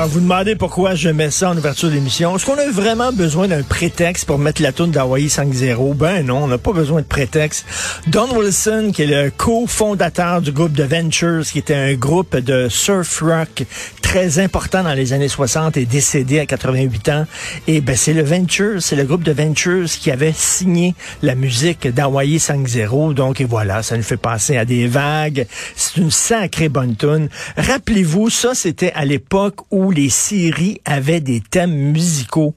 Alors, vous demandez pourquoi je mets ça en ouverture d'émission. Est-ce qu'on a vraiment besoin d'un prétexte pour mettre la toune d'Hawaii 5-0? Ben non, on n'a pas besoin de prétexte. Don Wilson, qui est le cofondateur du groupe The Ventures, qui était un groupe de surf rock très important dans les années 60, est décédé à 88 ans. Et ben, c'est le Ventures, c'est le groupe de Ventures qui avait signé la musique d'Hawaii 5-0. Donc, et voilà, ça nous fait passer à des vagues. C'est une sacrée bonne tune. Rappelez-vous, ça, c'était à l'époque où les séries avaient des thèmes musicaux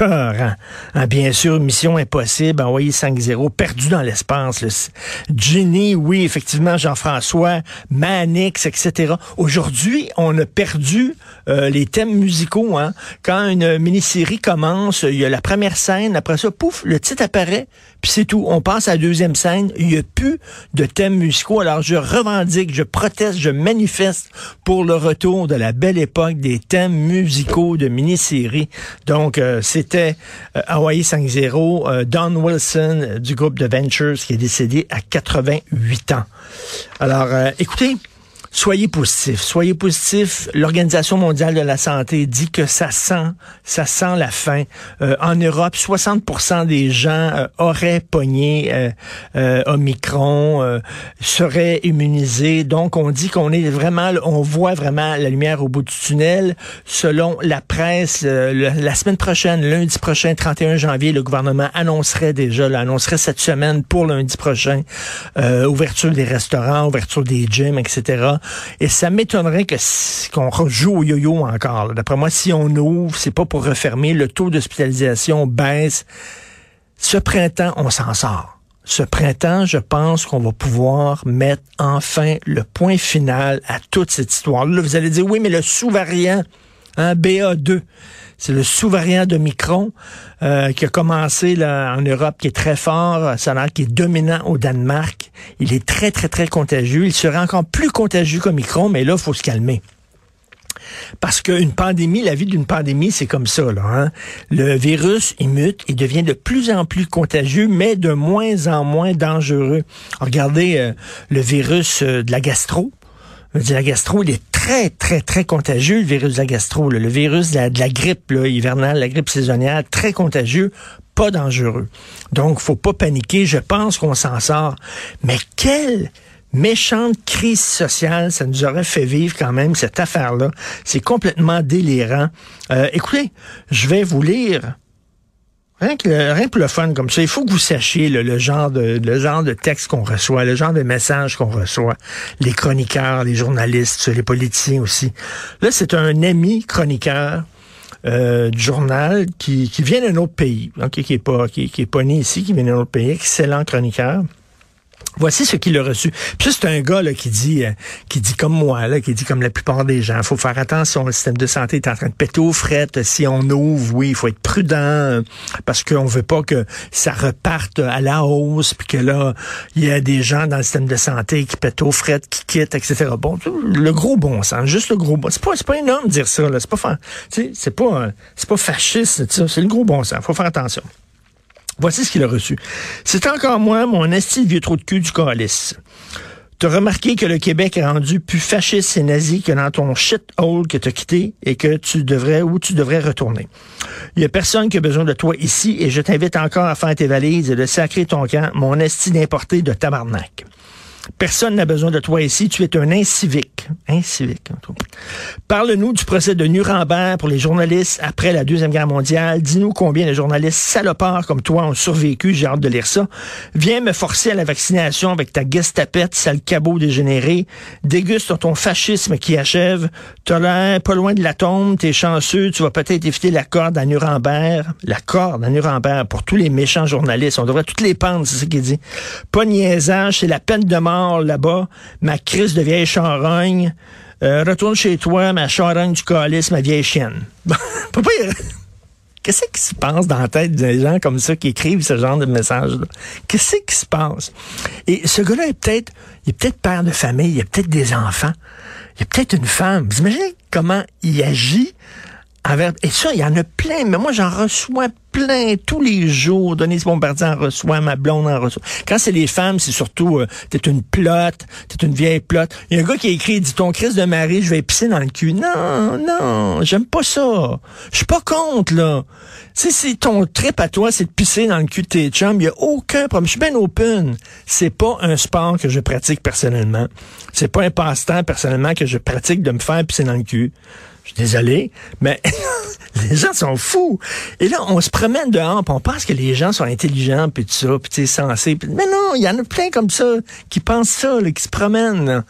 Hein, bien sûr, Mission Impossible, envoyé 5-0, perdu dans l'espace. Ginny, oui, effectivement, Jean-François, Manix, etc. Aujourd'hui, on a perdu euh, les thèmes musicaux. Hein. Quand une mini-série commence, il y a la première scène, après ça, pouf, le titre apparaît, puis c'est tout. On passe à la deuxième scène, il n'y a plus de thèmes musicaux. Alors, je revendique, je proteste, je manifeste pour le retour de la belle époque des thèmes musicaux de mini-séries. Donc, euh, c'était euh, Hawaii 5-0, euh, Don Wilson euh, du groupe de Ventures qui est décédé à 88 ans. Alors, euh, écoutez, Soyez positifs, soyez positifs. L'Organisation mondiale de la santé dit que ça sent, ça sent la fin. Euh, en Europe, 60% des gens euh, auraient pogné euh, euh, Omicron, euh, seraient immunisés. Donc, on dit qu'on est vraiment, on voit vraiment la lumière au bout du tunnel. Selon la presse, euh, la semaine prochaine, lundi prochain, 31 janvier, le gouvernement annoncerait déjà, là, annoncerait cette semaine pour lundi prochain, ouverture des restaurants, ouverture des gyms, etc. Et ça m'étonnerait que qu'on joue au yo-yo encore. D'après moi, si on ouvre, c'est pas pour refermer. Le taux d'hospitalisation baisse. Ce printemps, on s'en sort. Ce printemps, je pense qu'on va pouvoir mettre enfin le point final à toute cette histoire. Là, vous allez dire, oui, mais le sous-variant, hein, BA2, c'est le sous-variant de Micron euh, qui a commencé là, en Europe, qui est très fort. Ça a qu'il est dominant au Danemark. Il est très, très, très contagieux. Il sera encore plus contagieux que Micron, mais là, il faut se calmer. Parce qu'une pandémie, la vie d'une pandémie, c'est comme ça. Là, hein. Le virus, il mute, il devient de plus en plus contagieux, mais de moins en moins dangereux. Regardez euh, le virus euh, de la gastro. Je veux dire, La gastro, il est très, très, très contagieux, le virus de la gastro. Le virus de la, de la grippe là, hivernale, la grippe saisonnière, très contagieux, pas dangereux. Donc, faut pas paniquer. Je pense qu'on s'en sort. Mais quelle méchante crise sociale, ça nous aurait fait vivre quand même cette affaire-là. C'est complètement délirant. Euh, écoutez, je vais vous lire Rien que, rien pour le fun comme ça. Il faut que vous sachiez le, le genre de le genre de texte qu'on reçoit, le genre de message qu'on reçoit. Les chroniqueurs, les journalistes, les politiciens aussi. Là, c'est un ami chroniqueur euh, du journal qui, qui vient d'un autre pays, ok, qui est pas qui, qui est pas né ici, qui vient d'un autre pays, excellent chroniqueur. Voici ce qu'il a reçu. Puis c'est un gars là, qui dit euh, qui dit comme moi, là, qui dit comme la plupart des gens, faut faire attention, le système de santé est en train de péter aux frettes. Si on ouvre, oui, il faut être prudent euh, parce qu'on veut pas que ça reparte à la hausse, puis que là, il y a des gens dans le système de santé qui pètent aux frettes, qui quittent, etc. Bon, le gros bon sens, juste le gros bon. C'est pas, pas énorme de dire ça, là. C'est pas, c'est pas, euh, c'est pas fasciste, c'est le gros bon sens. Faut faire attention. Voici ce qu'il a reçu. C'est encore moi, mon esti vieux trou de cul du coalice. T'as remarqué que le Québec est rendu plus fasciste et nazi que dans ton shit-hole que t'as quitté et que tu devrais, où tu devrais retourner. Il y a personne qui a besoin de toi ici et je t'invite encore à faire tes valises et de sacrer ton camp, mon esti d'importé de tabarnak. Personne n'a besoin de toi ici. Tu es un incivique. Incivique. Parle-nous du procès de Nuremberg pour les journalistes après la Deuxième Guerre mondiale. Dis-nous combien de journalistes salopards comme toi ont survécu. J'ai hâte de lire ça. Viens me forcer à la vaccination avec ta gestapette, sale cabot dégénéré. Déguste ton fascisme qui achève. T'as l'air pas loin de la tombe. T'es chanceux. Tu vas peut-être éviter la corde à Nuremberg. La corde à Nuremberg pour tous les méchants journalistes. On devrait toutes les pendre, c'est ce qu'il dit. Pas niaisage, c'est la peine de mort là-bas, ma crise de vieille charogne. Euh, retourne chez toi, ma charogne du calice, ma vieille chienne. Qu'est-ce qui se passe dans la tête des gens comme ça qui écrivent ce genre de messages-là? Qu'est-ce qui se passe? Et ce gars-là est peut-être, il est peut-être père de famille, il a peut-être des enfants, il a peut-être une femme. Vous imaginez comment il agit et ça, il y en a plein, mais moi, j'en reçois plein tous les jours. Denise Bombardier en reçoit, ma blonde en reçoit. Quand c'est les femmes, c'est surtout, euh, t'es une plotte, t'es une vieille plotte. Il y a un gars qui a écrit, dit ton crise de mari, je vais pisser dans le cul. Non, non, j'aime pas ça. Je suis pas contre, là. Si c'est ton trip à toi, c'est de pisser dans le cul de tes chums, il y a aucun problème. Je suis bien open. C'est pas un sport que je pratique personnellement. C'est pas un passe-temps personnellement que je pratique de me faire pisser dans le cul. Je suis désolé, mais les gens sont fous. Et là, on se promène dehors, puis on pense que les gens sont intelligents, puis tout ça, puis sensés. Mais non, il y en a plein comme ça qui pensent ça, qui se promènent.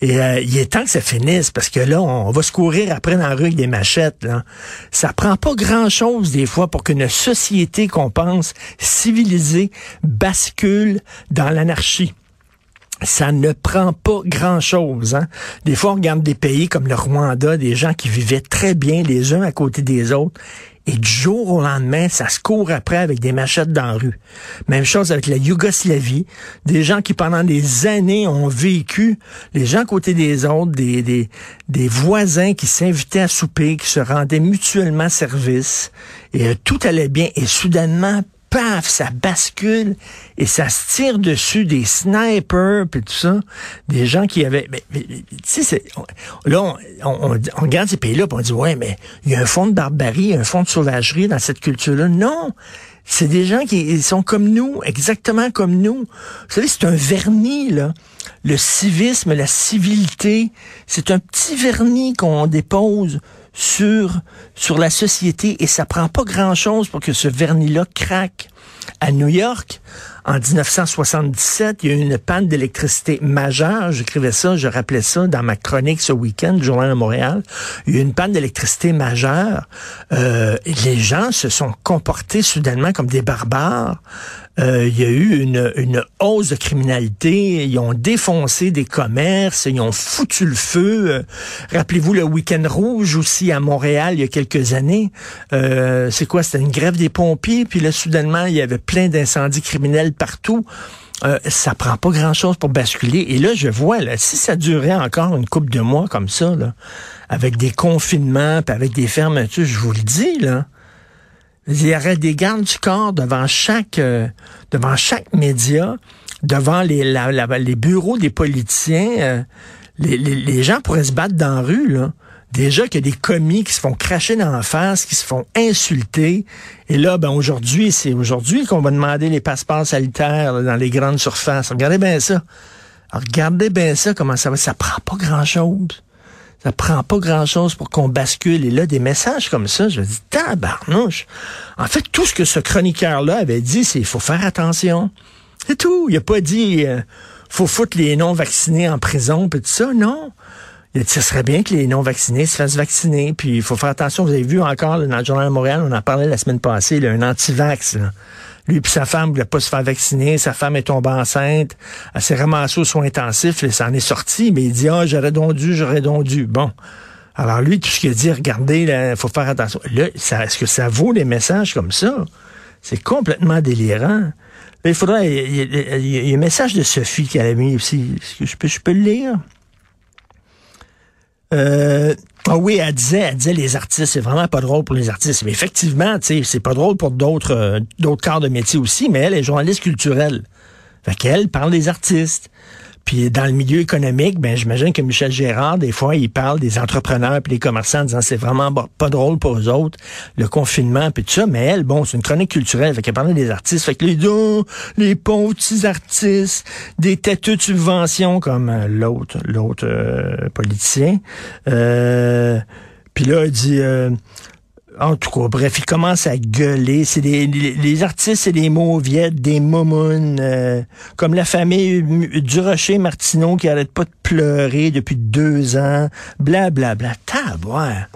Et euh, il est temps que ça finisse, parce que là, on va se courir après dans la rue avec des machettes. Là. Ça prend pas grand-chose des fois pour qu'une société qu'on pense civilisée bascule dans l'anarchie ça ne prend pas grand-chose. Hein? Des fois, on regarde des pays comme le Rwanda, des gens qui vivaient très bien les uns à côté des autres, et du jour au lendemain, ça se court après avec des machettes dans la rue. Même chose avec la Yougoslavie, des gens qui pendant des années ont vécu, les gens à côté des autres, des, des, des voisins qui s'invitaient à souper, qui se rendaient mutuellement service, et euh, tout allait bien, et soudainement, paf, ça bascule et ça se tire dessus des snipers puis tout ça, des gens qui avaient, mais, tu sais, là on, on, on, regarde ces pays-là, on dit ouais, mais il y a un fond de barbarie, un fond de sauvagerie dans cette culture-là. Non, c'est des gens qui sont comme nous, exactement comme nous. Vous savez, c'est un vernis là. Le civisme, la civilité, c'est un petit vernis qu'on dépose sur, sur la société et ça prend pas grand chose pour que ce vernis-là craque. À New York, en 1977, il y a eu une panne d'électricité majeure. J'écrivais ça, je rappelais ça dans ma chronique ce week-end du Journal de Montréal. Il y a eu une panne d'électricité majeure. Euh, les gens se sont comportés soudainement comme des barbares. Euh, il y a eu une, une hausse de criminalité. Ils ont défoncé des commerces. Ils ont foutu le feu. Rappelez-vous le week-end rouge aussi à Montréal il y a quelques années. Euh, c'est quoi? C'était une grève des pompiers. Puis là, soudainement, il y avait plein d'incendies criminels partout. Euh, ça prend pas grand-chose pour basculer. Et là, je vois, là, si ça durait encore une couple de mois comme ça, là, avec des confinements, puis avec des fermetures, je vous le dis, là, il y aurait des gardes du corps devant chaque, euh, devant chaque média, devant les, bureaux des politiciens. Euh, les, les, les, gens pourraient se battre dans la rue, là. Déjà qu'il y a des commis qui se font cracher dans la face, qui se font insulter. Et là, ben aujourd'hui, c'est aujourd'hui qu'on va demander les passeports sanitaires dans les grandes surfaces. Regardez bien ça. regardez bien ça, comment ça va. Ça prend pas grand-chose. Ça prend pas grand-chose pour qu'on bascule. Et là, des messages comme ça, je me dis, tabarnouche. En fait, tout ce que ce chroniqueur-là avait dit, c'est il faut faire attention. C'est tout. Il a pas dit euh, faut foutre les non-vaccinés en prison, puis tout ça. Non. Ce serait bien que les non-vaccinés se fassent vacciner. Puis il faut faire attention. Vous avez vu encore là, dans le Journal de Montréal, on en parlait la semaine passée, là, un anti-vax. Lui et sa femme ne voulaient pas se faire vacciner. Sa femme est tombée enceinte. Elle s'est ramassée aux soins intensifs. Et ça en est sorti. Mais il dit, ah, j'aurais donc dû, j'aurais donc dû. Bon. Alors lui, tout ce qu'il a dit, regardez, il faut faire attention. Là, est-ce que ça vaut des messages comme ça? C'est complètement délirant. Là, il faudrait, il y, a, il y a un message de Sophie qu'elle a mis aussi. Est-ce que je peux, je peux le lire? Euh, ah oui, elle disait, elle disait les artistes, c'est vraiment pas drôle pour les artistes. Mais effectivement, c'est pas drôle pour d'autres euh, d'autres corps de métier aussi, mais elle est journaliste culturelle. Fait qu'elle parle des artistes. Puis dans le milieu économique, ben j'imagine que Michel Gérard, des fois, il parle des entrepreneurs puis des commerçants en disant c'est vraiment pas drôle pour eux autres, le confinement puis tout ça. Mais elle, bon, c'est une chronique culturelle, fait qu'elle parlait des artistes. Fait que les oh, les pauvres petits artistes, des têteux de subventions comme euh, l'autre, l'autre euh, politicien. Euh, puis là, elle dit euh, en tout cas, bref, il commence à gueuler. C'est des, les, les artistes, c'est des mauviettes, des momounes, euh, comme la famille Durocher Martineau qui arrête pas de pleurer depuis deux ans, bla bla bla. Tabouin.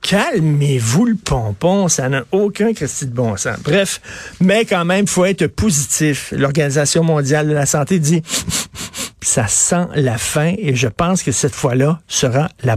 Calmez-vous le pompon, ça n'a aucun Christy de bon sens. Bref, mais quand même, faut être positif. L'Organisation mondiale de la santé dit ça sent la fin et je pense que cette fois-là sera la